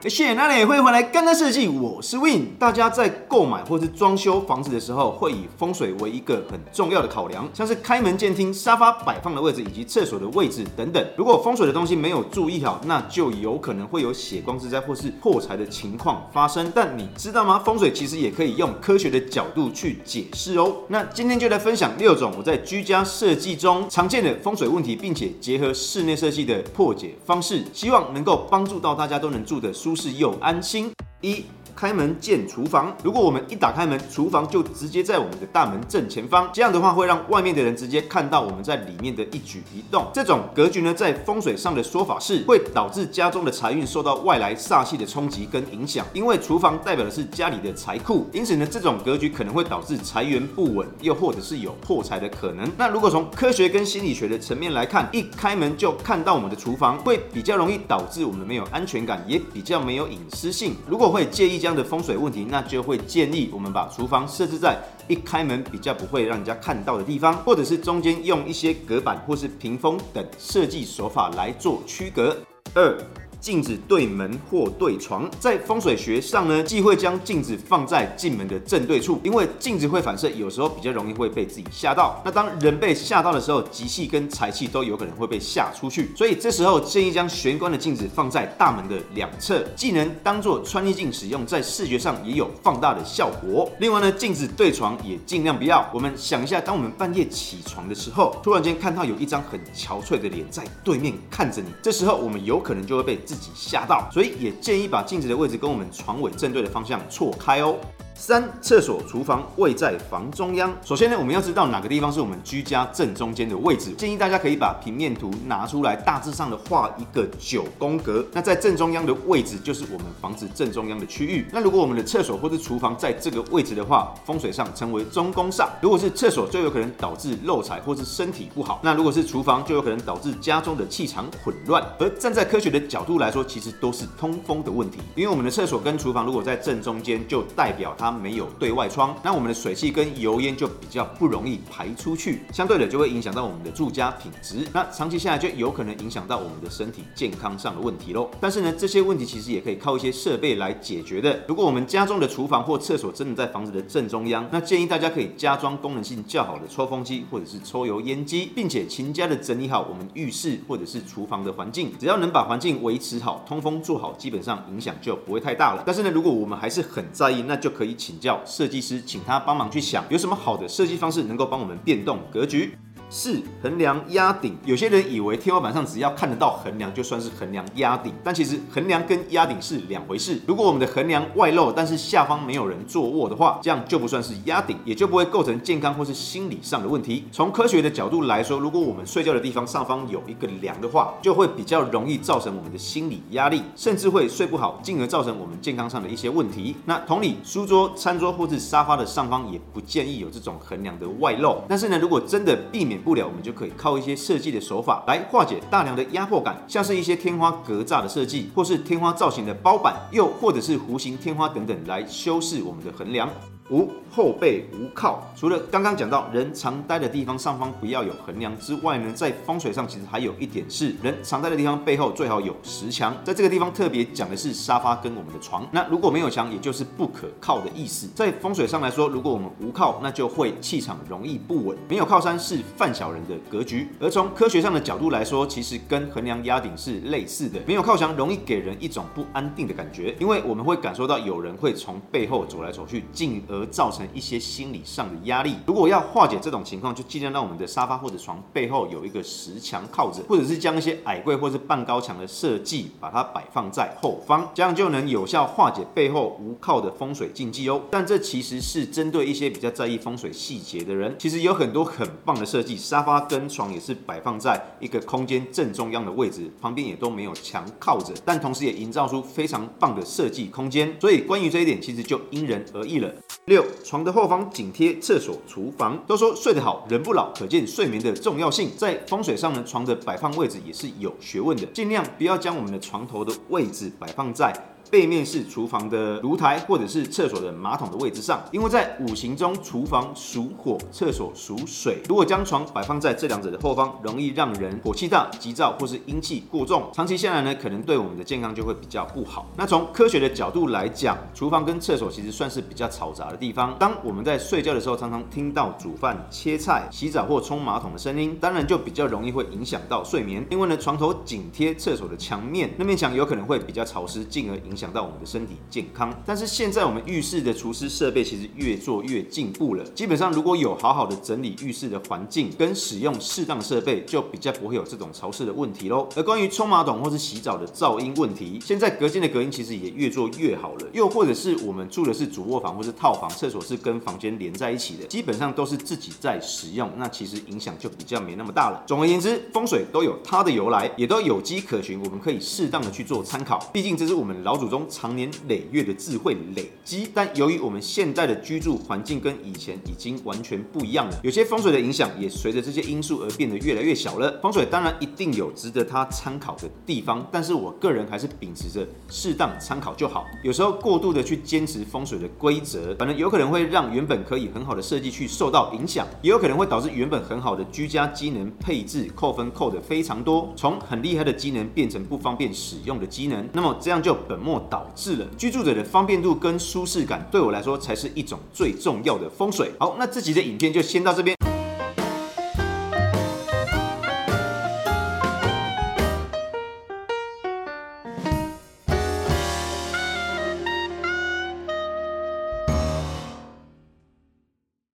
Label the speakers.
Speaker 1: 谢谢，那你也会回来干爹设计，我是 Win。大家在购买或是装修房子的时候，会以风水为一个很重要的考量，像是开门见厅、沙发摆放的位置以及厕所的位置等等。如果风水的东西没有注意好，那就有可能会有血光之灾或是破财的情况发生。但你知道吗？风水其实也可以用科学的角度去解释哦。那今天就来分享六种我在居家设计中常见的风水问题，并且结合室内设计的破解方式，希望能够帮助到大家都能住得舒舒适又安心。一开门见厨房，如果我们一打开门，厨房就直接在我们的大门正前方，这样的话会让外面的人直接看到我们在里面的一举一动。这种格局呢，在风水上的说法是会导致家中的财运受到外来煞气的冲击跟影响，因为厨房代表的是家里的财库，因此呢，这种格局可能会导致财源不稳，又或者是有破财的可能。那如果从科学跟心理学的层面来看，一开门就看到我们的厨房，会比较容易导致我们没有安全感，也比较没有隐私性。如果会介意这这样的风水问题，那就会建议我们把厨房设置在一开门比较不会让人家看到的地方，或者是中间用一些隔板或是屏风等设计手法来做区隔。二。镜子对门或对床，在风水学上呢，忌讳将镜子放在进门的正对处，因为镜子会反射，有时候比较容易会被自己吓到。那当人被吓到的时候，吉气跟财气都有可能会被吓出去。所以这时候建议将玄关的镜子放在大门的两侧，既能当做穿衣镜使用，在视觉上也有放大的效果。另外呢，镜子对床也尽量不要。我们想一下，当我们半夜起床的时候，突然间看到有一张很憔悴的脸在对面看着你，这时候我们有可能就会被 自己吓到，所以也建议把镜子的位置跟我们床尾正对的方向错开哦。三、厕所、厨房位在房中央。首先呢，我们要知道哪个地方是我们居家正中间的位置。建议大家可以把平面图拿出来，大致上的画一个九宫格。那在正中央的位置就是我们房子正中央的区域。那如果我们的厕所或是厨房在这个位置的话，风水上称为中宫煞。如果是厕所，就有可能导致漏财或是身体不好。那如果是厨房，就有可能导致家中的气场混乱。而站在科学的角度来说，其实都是通风的问题。因为我们的厕所跟厨房如果在正中间，就代表它。它没有对外窗，那我们的水汽跟油烟就比较不容易排出去，相对的就会影响到我们的住家品质。那长期下来就有可能影响到我们的身体健康上的问题喽。但是呢，这些问题其实也可以靠一些设备来解决的。如果我们家中的厨房或厕所真的在房子的正中央，那建议大家可以加装功能性较好的抽风机或者是抽油烟机，并且勤加的整理好我们浴室或者是厨房的环境。只要能把环境维持好，通风做好，基本上影响就不会太大了。但是呢，如果我们还是很在意，那就可以。请教设计师，请他帮忙去想有什么好的设计方式能够帮我们变动格局。四、横梁压顶，有些人以为天花板上只要看得到横梁就算是横梁压顶，但其实横梁跟压顶是两回事。如果我们的横梁外露，但是下方没有人坐卧的话，这样就不算是压顶，也就不会构成健康或是心理上的问题。从科学的角度来说，如果我们睡觉的地方上方有一个梁的话，就会比较容易造成我们的心理压力，甚至会睡不好，进而造成我们健康上的一些问题。那同理，书桌、餐桌或是沙发的上方也不建议有这种横梁的外露。但是呢，如果真的避免不了，我们就可以靠一些设计的手法来化解大梁的压迫感，像是一些天花格栅的设计，或是天花造型的包板，又或者是弧形天花等等，来修饰我们的横梁。五、后背无靠，除了刚刚讲到人常待的地方上方不要有横梁之外呢，在风水上其实还有一点是人常待的地方背后最好有实墙。在这个地方特别讲的是沙发跟我们的床。那如果没有墙，也就是不可靠的意思。在风水上来说，如果我们无靠，那就会气场容易不稳。没有靠山是犯小人的格局。而从科学上的角度来说，其实跟横梁压顶是类似的。没有靠墙容易给人一种不安定的感觉，因为我们会感受到有人会从背后走来走去，进而而造成一些心理上的压力。如果要化解这种情况，就尽量让我们的沙发或者床背后有一个实墙靠着，或者是将一些矮柜或者半高墙的设计，把它摆放在后方，这样就能有效化解背后无靠的风水禁忌哦。但这其实是针对一些比较在意风水细节的人。其实有很多很棒的设计，沙发跟床也是摆放在一个空间正中央的位置，旁边也都没有墙靠着，但同时也营造出非常棒的设计空间。所以关于这一点，其实就因人而异了。六，床的后方紧贴厕所、厨房。都说睡得好人不老，可见睡眠的重要性。在风水上呢，床的摆放位置也是有学问的，尽量不要将我们的床头的位置摆放在。背面是厨房的炉台，或者是厕所的马桶的位置上，因为在五行中，厨房属火，厕所属水。如果将床摆放在这两者的后方，容易让人火气大、急躁或是阴气过重，长期下来呢，可能对我们的健康就会比较不好。那从科学的角度来讲，厨房跟厕所其实算是比较嘈杂的地方。当我们在睡觉的时候，常常听到煮饭、切菜、洗澡或冲马桶的声音，当然就比较容易会影响到睡眠。因为呢，床头紧贴厕所的墙面，那面墙有可能会比较潮湿，进而影响到我们的身体健康，但是现在我们浴室的除湿设备其实越做越进步了。基本上如果有好好的整理浴室的环境，跟使用适当设备，就比较不会有这种潮湿的问题喽。而关于冲马桶或是洗澡的噪音问题，现在隔间的隔音其实也越做越好了。又或者是我们住的是主卧房或是套房，厕所是跟房间连在一起的，基本上都是自己在使用，那其实影响就比较没那么大了。总而言之，风水都有它的由来，也都有迹可循，我们可以适当的去做参考。毕竟这是我们老祖宗常。年累月的智慧累积，但由于我们现在的居住环境跟以前已经完全不一样了，有些风水的影响也随着这些因素而变得越来越小了。风水当然一定有值得他参考的地方，但是我个人还是秉持着适当参考就好。有时候过度的去坚持风水的规则，反正有可能会让原本可以很好的设计去受到影响，也有可能会导致原本很好的居家机能配置扣分扣得非常多，从很厉害的机能变成不方便使用的机能，那么这样就本末倒置。了，居住者的方便度跟舒适感，对我来说才是一种最重要的风水。好，那这集的影片就先到这边。